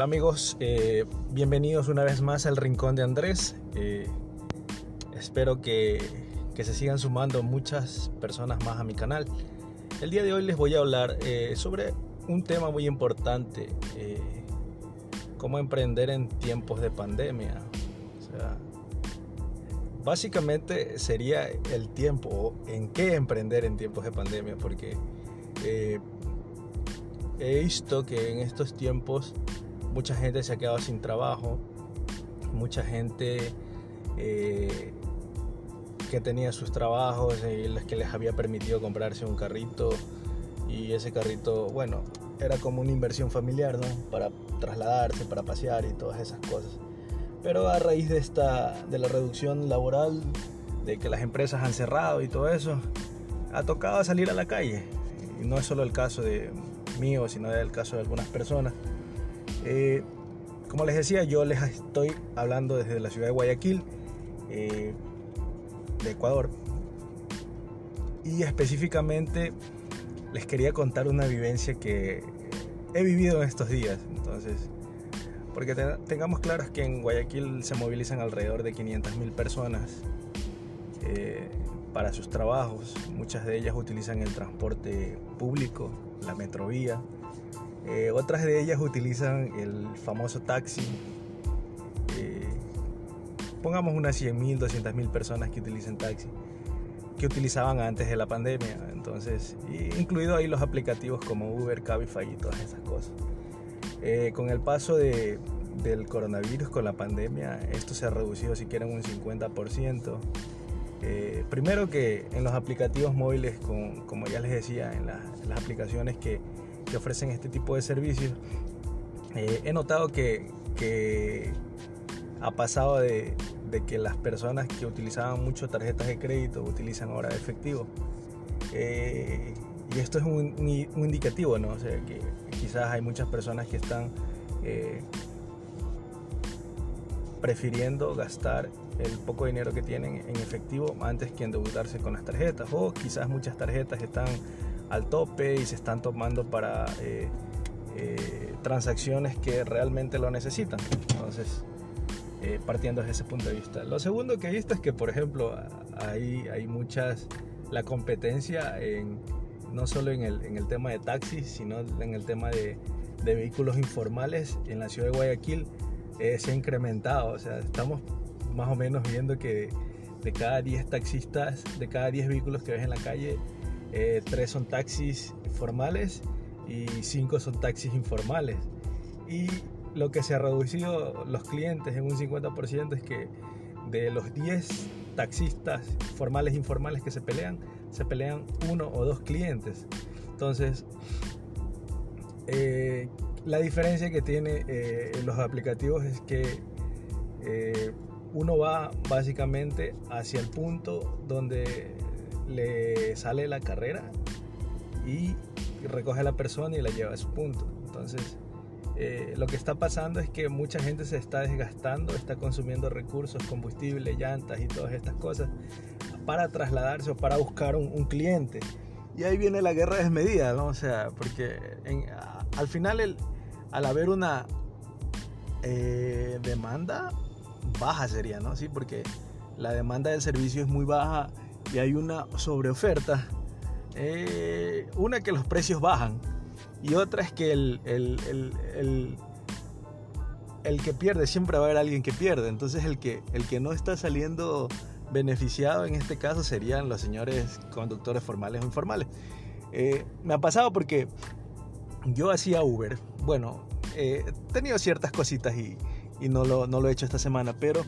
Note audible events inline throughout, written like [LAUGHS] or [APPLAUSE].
Hola amigos, eh, bienvenidos una vez más al Rincón de Andrés. Eh, espero que, que, se sigan sumando muchas personas más a mi canal. El día de hoy les voy a hablar eh, sobre un tema muy importante, cómo emprender en tiempos de pandemia. Básicamente sería el tiempo, en qué emprender en tiempos de pandemia, porque he visto que en estos tiempos mucha gente se ha quedado sin trabajo, mucha gente eh, que tenía sus trabajos y las que les había permitido comprarse un carrito y ese carrito, bueno, era como una inversión familiar, ¿no? Para trasladarse, para pasear y todas esas cosas. Pero a raíz de esta, de la reducción laboral, de que las empresas han cerrado y todo eso, ha tocado salir a la calle. Y no es solo el caso de mío, sino el caso de algunas personas. Eh, como les decía, yo les estoy hablando desde la ciudad de Guayaquil, eh, de Ecuador. Y específicamente les quería contar una vivencia que he vivido en estos días. Entonces, porque tengamos claros que en Guayaquil se movilizan alrededor de 500.000 personas eh, para sus trabajos. Muchas de ellas utilizan el transporte público, la metrovía eh, otras de ellas utilizan el famoso taxi. Eh, pongamos unas 100.000, 200.000 personas que utilizan taxi, que utilizaban antes de la pandemia. Entonces, incluido ahí los aplicativos como Uber, Cabify y todas esas cosas. Eh, con el paso de, del coronavirus, con la pandemia, esto se ha reducido si quieren un 50%. primero que en los aplicativos móviles, como ya les decía, en las aplicaciones que que ofrecen este tipo de servicios, eh, he notado que, ha pasado de, que las personas que utilizaban mucho tarjetas de crédito utilizan ahora efectivo. Eh, y esto es un, indicativo, ¿no? O sea, que quizás hay muchas personas que están eh, prefiriendo gastar el poco dinero que tienen en efectivo antes que endeudarse con las tarjetas. O quizás muchas tarjetas están al tope y se están tomando para eh, eh, transacciones que realmente lo necesitan. Entonces, eh, partiendo desde ese punto de vista. Lo segundo que he visto es que, por ejemplo, hay, hay muchas, la competencia en, no solo en el, en el tema de taxis, sino en el tema de, de vehículos informales en la ciudad de Guayaquil se ha incrementado. O sea, estamos más o menos viendo que de cada 10 taxistas, de cada 10 vehículos que ves en la calle, eh, tres son taxis formales y cinco son taxis informales. Y lo que se ha reducido los clientes en un 50% es que de los 10 taxistas formales e informales que se pelean, se pelean uno o dos clientes. Entonces, eh, la diferencia que tiene eh, los aplicativos es que uno va básicamente hacia el punto donde le sale la carrera y recoge a la persona y la lleva a su punto. Entonces, eh, lo que está pasando es que mucha gente se está desgastando, está consumiendo recursos, combustible, llantas y todas estas cosas para trasladarse o para buscar un, cliente. Y ahí viene la guerra desmedida, ¿no? O sea, porque al final, al haber una eh, demanda baja sería, ¿no? Sí, porque la demanda del servicio es muy baja y hay una sobreoferta, eh, una que los precios bajan y otra es que el, el, el, que pierde, siempre va a haber alguien que pierde. Entonces el que, el que no está saliendo beneficiado en este caso serían los señores conductores formales o informales. Eh, me ha pasado porque yo hacía Uber. Bueno, eh, he tenido ciertas cositas y, y no, lo, no lo he hecho esta semana, pero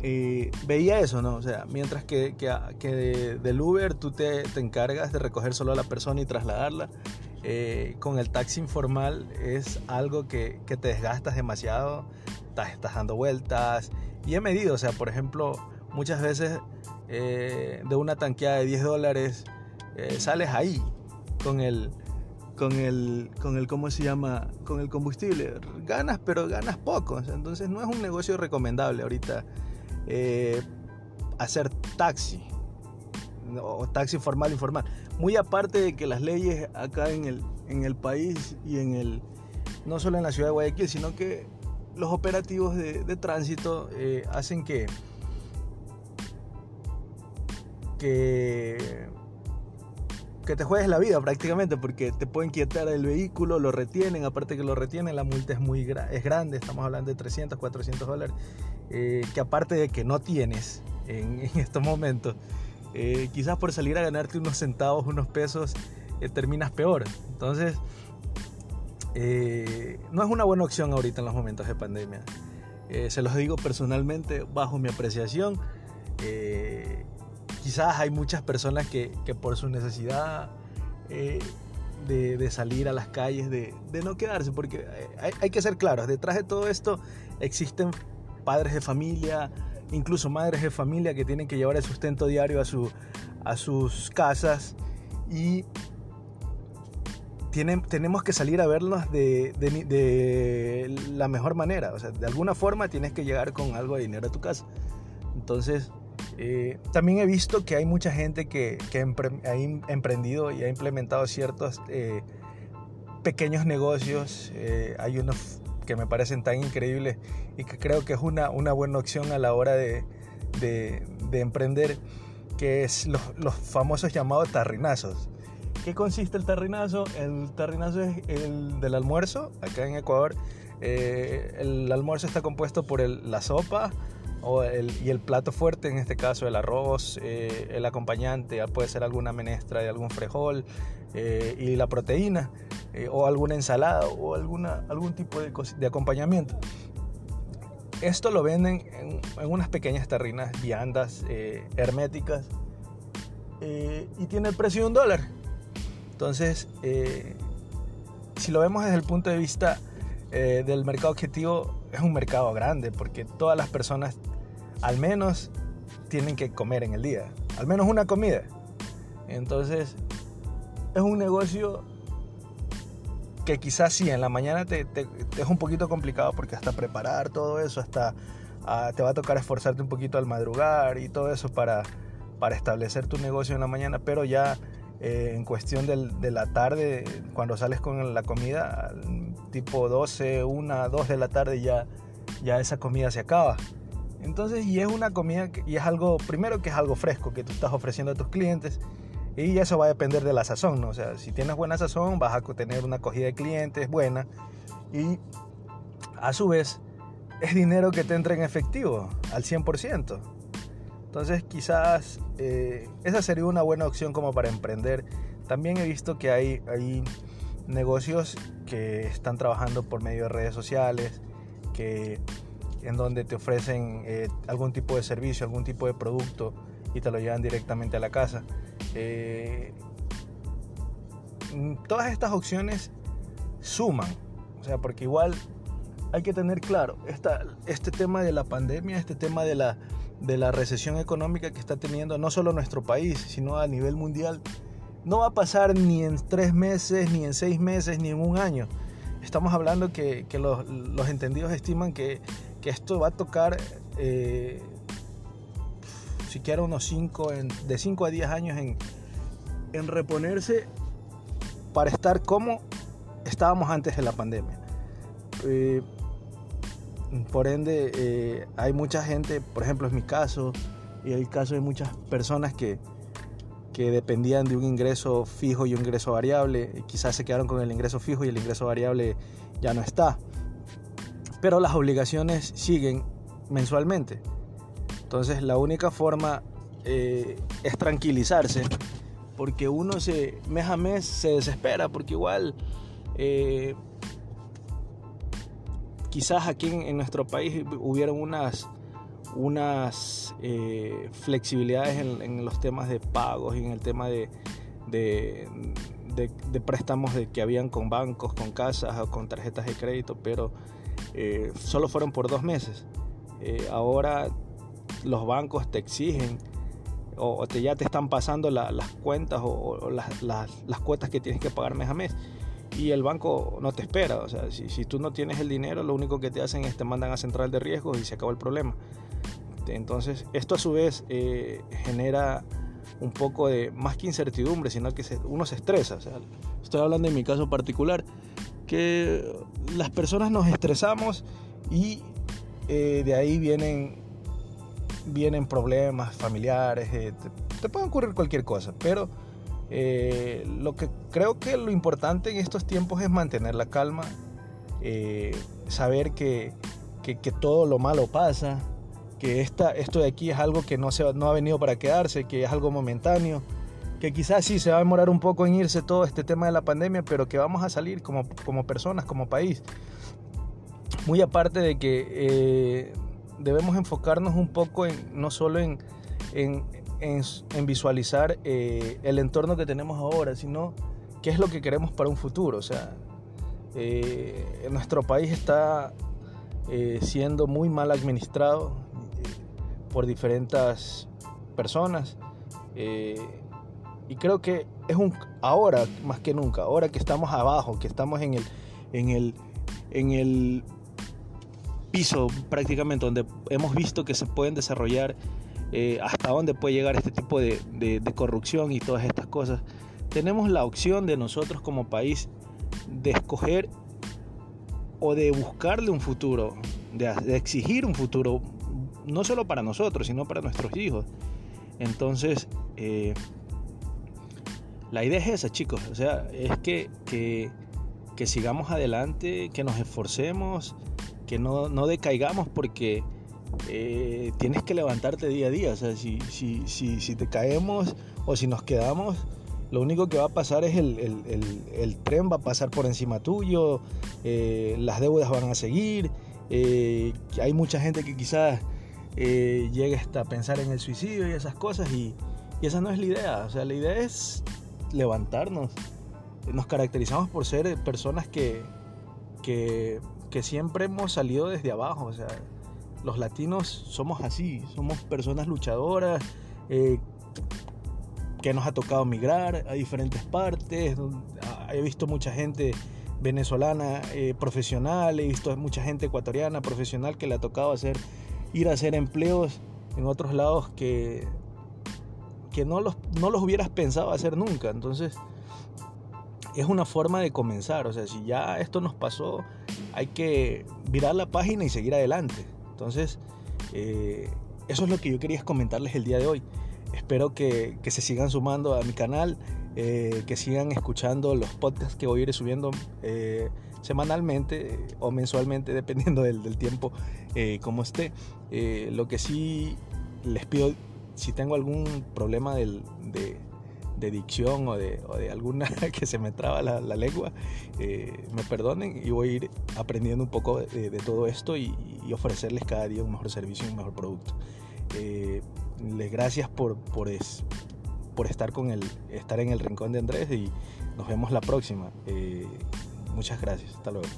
veía eso, ¿no? O sea, mientras que, que, del Uber tú te, te, encargas de recoger solo a la persona y trasladarla, eh, con el taxi informal es algo que, que te desgastas demasiado, estás, estás, dando vueltas y he medido, o sea, por ejemplo, muchas veces eh, de una tanqueada de 10 dólares eh, sales ahí con el, con el, con el, ¿cómo se llama? Con el combustible. Ganas, pero ganas poco. Entonces no es un negocio recomendable ahorita eh, hacer taxi, o taxi formal, informal. Muy aparte de que las leyes acá en el, en el país y en el, no solo en la ciudad de Guayaquil, sino que los operativos de, tránsito eh, hacen que, que, que te juegues la vida prácticamente, porque te pueden quitar el vehículo, lo retienen, aparte que lo retienen, la multa es muy es grande, estamos hablando de 300, 400 dólares, eh, que aparte de que no tienes [LAUGHS] en, estos momentos, eh, quizás por salir a ganarte unos centavos, unos pesos, terminas peor. Entonces, eh, no es una buena opción ahorita en los momentos de pandemia. Eh, se los digo personalmente, bajo mi apreciación. Eh, quizás hay muchas personas que, por su necesidad de, salir a las calles, de, no quedarse, porque hay, que ser claros, detrás de todo esto existen padres de familia, incluso madres de familia que tienen que llevar el sustento diario a, su, a sus casas y tenemos que salir a verlos de, la mejor manera. O sea, de alguna forma tienes que llegar con algo de dinero a tu casa. Entonces, eh, también he visto que hay mucha gente que, ha emprendido y ha implementado ciertos eh, pequeños negocios. Eh, hay unos que me parecen tan increíbles y que creo que es una, una buena opción a la hora de, emprender, que es los, los famosos llamados tarrinazos qué consiste el terrinazo? El terrinazo es el del almuerzo. Acá en Ecuador, eh, el almuerzo está compuesto por la sopa y el plato fuerte, en este caso el arroz, eh, el acompañante, puede ser alguna menestra de algún frejol eh, y la proteína o alguna ensalada o alguna, algún tipo de, acompañamiento. Esto lo venden en, unas pequeñas terrinas viandas, herméticas, y tiene el precio de un dólar. Entonces, eh, si lo vemos desde el punto de vista eh, del mercado objetivo, es un mercado grande porque todas las personas al menos tienen que comer en el día, al menos una comida. Entonces, es un negocio que quizás sí, en la mañana te, es un poquito complicado porque hasta preparar todo eso, hasta ah, te va a tocar esforzarte un poquito al madrugar y todo eso para, para establecer tu negocio en la mañana, pero ya eh, en cuestión de la tarde, cuando sales con la comida, tipo 12, 1, 2 de la tarde ya, ya esa comida se acaba. Entonces, y es una comida, y es algo, primero que es algo fresco que tú estás ofreciendo a tus clientes, y eso va a depender de la sazón, ¿no? O sea, si tienes buena sazón, vas a tener una acogida de clientes buena, y a su vez, es dinero que te entra en efectivo, al 100%. Entonces quizás eh, esa sería una buena opción como para emprender. También he visto que hay, hay negocios que están trabajando por medio de redes sociales, que, en donde te ofrecen eh, algún tipo de servicio, algún tipo de producto y te lo llevan directamente a la casa. Eh, todas estas opciones suman, o sea, porque igual hay que tener claro, esta, este tema de la pandemia, este tema de la de la recesión económica que está teniendo no solo nuestro país, sino a nivel mundial, no va a pasar ni en tres meses, ni en seis meses, ni en un año. Estamos hablando que, los, entendidos estiman que, esto va a tocar eh, siquiera unos cinco, de 5 a 10 años en, en reponerse para estar como estábamos antes de la pandemia. Eh, por ende, eh, hay mucha gente, por ejemplo, es mi caso, y el caso de muchas personas que, que dependían de un ingreso fijo y un ingreso variable, quizás se quedaron con el ingreso fijo y el ingreso variable ya no está. Pero las obligaciones siguen mensualmente. Entonces la única forma eh, es tranquilizarse, porque uno se, mes a mes se desespera, porque igual eh, quizás aquí en, nuestro país hubieron unas, unas eh, flexibilidades en, los temas de pagos y en el tema de, de, préstamos de que habían con bancos, con casas o con tarjetas de crédito, pero eh, solo fueron por dos meses. Eh, ahora los bancos te exigen o, te, ya te están pasando las cuentas o, las, las cuotas que tienes que pagar mes a mes y el banco no te espera. O sea, si, si, tú no tienes el dinero, lo único que te hacen es te mandan a central de riesgos y se acabó el problema. Entonces, esto a su vez eh, genera un poco de, más que incertidumbre, sino que uno se estresa. Estoy hablando en mi caso particular. que las personas nos estresamos y eh, de ahí vienen, vienen problemas familiares, eh, te, puede ocurrir cualquier cosa, pero lo que creo que lo importante en estos tiempos es mantener la calma, saber que, que, todo lo malo pasa, que esta, esto de aquí es algo que no, se, no ha venido para quedarse, que es algo momentáneo, que quizás sí se va a demorar un poco en irse todo este tema de la pandemia, pero que vamos a salir como, como personas, como país. Muy aparte de que eh, debemos enfocarnos un poco en, no solo en, en, en, visualizar eh, el entorno que tenemos ahora, sino qué es lo que queremos para un futuro. O sea, eh, nuestro país está siendo muy mal administrado por diferentes personas. y creo que es un ahora más que nunca, ahora que estamos abajo, que estamos en el, en el, en el piso prácticamente donde hemos visto que se pueden desarrollar eh, hasta dónde puede llegar este tipo de, corrupción y todas estas cosas, tenemos la opción de nosotros como país de escoger o de buscarle un futuro, de, exigir un futuro, no solo para nosotros, sino para nuestros hijos. Entonces, eh, la idea es esa, chicos, o sea, es que, que, sigamos adelante, que nos esforcemos, que no, no decaigamos porque eh, tienes que levantarte día a día. O sea, si, si, si, si, te caemos o si nos quedamos, lo único que va a pasar es el, el, el, tren va a pasar por encima tuyo, eh, las deudas van a seguir, hay mucha gente que quizás llegue hasta pensar en el suicidio y esas cosas y, y esa no es la idea. O sea, la idea es levantarnos. Nos caracterizamos por ser personas que, que siempre hemos salido desde abajo. O sea, los latinos somos así, somos personas luchadoras, eh, que nos ha tocado migrar a diferentes partes. He visto mucha gente venezolana eh, profesional, he visto mucha gente ecuatoriana profesional que le ha tocado hacer, ir a hacer empleos en otros lados que, que no, los, no los hubieras pensado hacer nunca. Entonces, es una forma de comenzar. O sea, si ya esto nos pasó, hay que virar la página y seguir adelante. Entonces, eh, eso es lo que yo quería comentarles el día de hoy. Espero que, se sigan sumando a mi canal, eh, que sigan escuchando los podcasts que voy a ir subiendo eh, semanalmente o mensualmente, [LAUGHS] dependiendo del, tiempo como esté. lo que sí les pido, si tengo algún problema de, de dicción o de, o de, alguna [LAUGHS] que se me traba la, lengua, eh, me perdonen y voy a ir aprendiendo un poco de, todo esto y, ofrecerles cada día un mejor servicio y un mejor producto. Eh, les gracias por, por, por estar, con el, estar en el rincón de Andrés y nos vemos la próxima. Eh, muchas gracias. Hasta luego.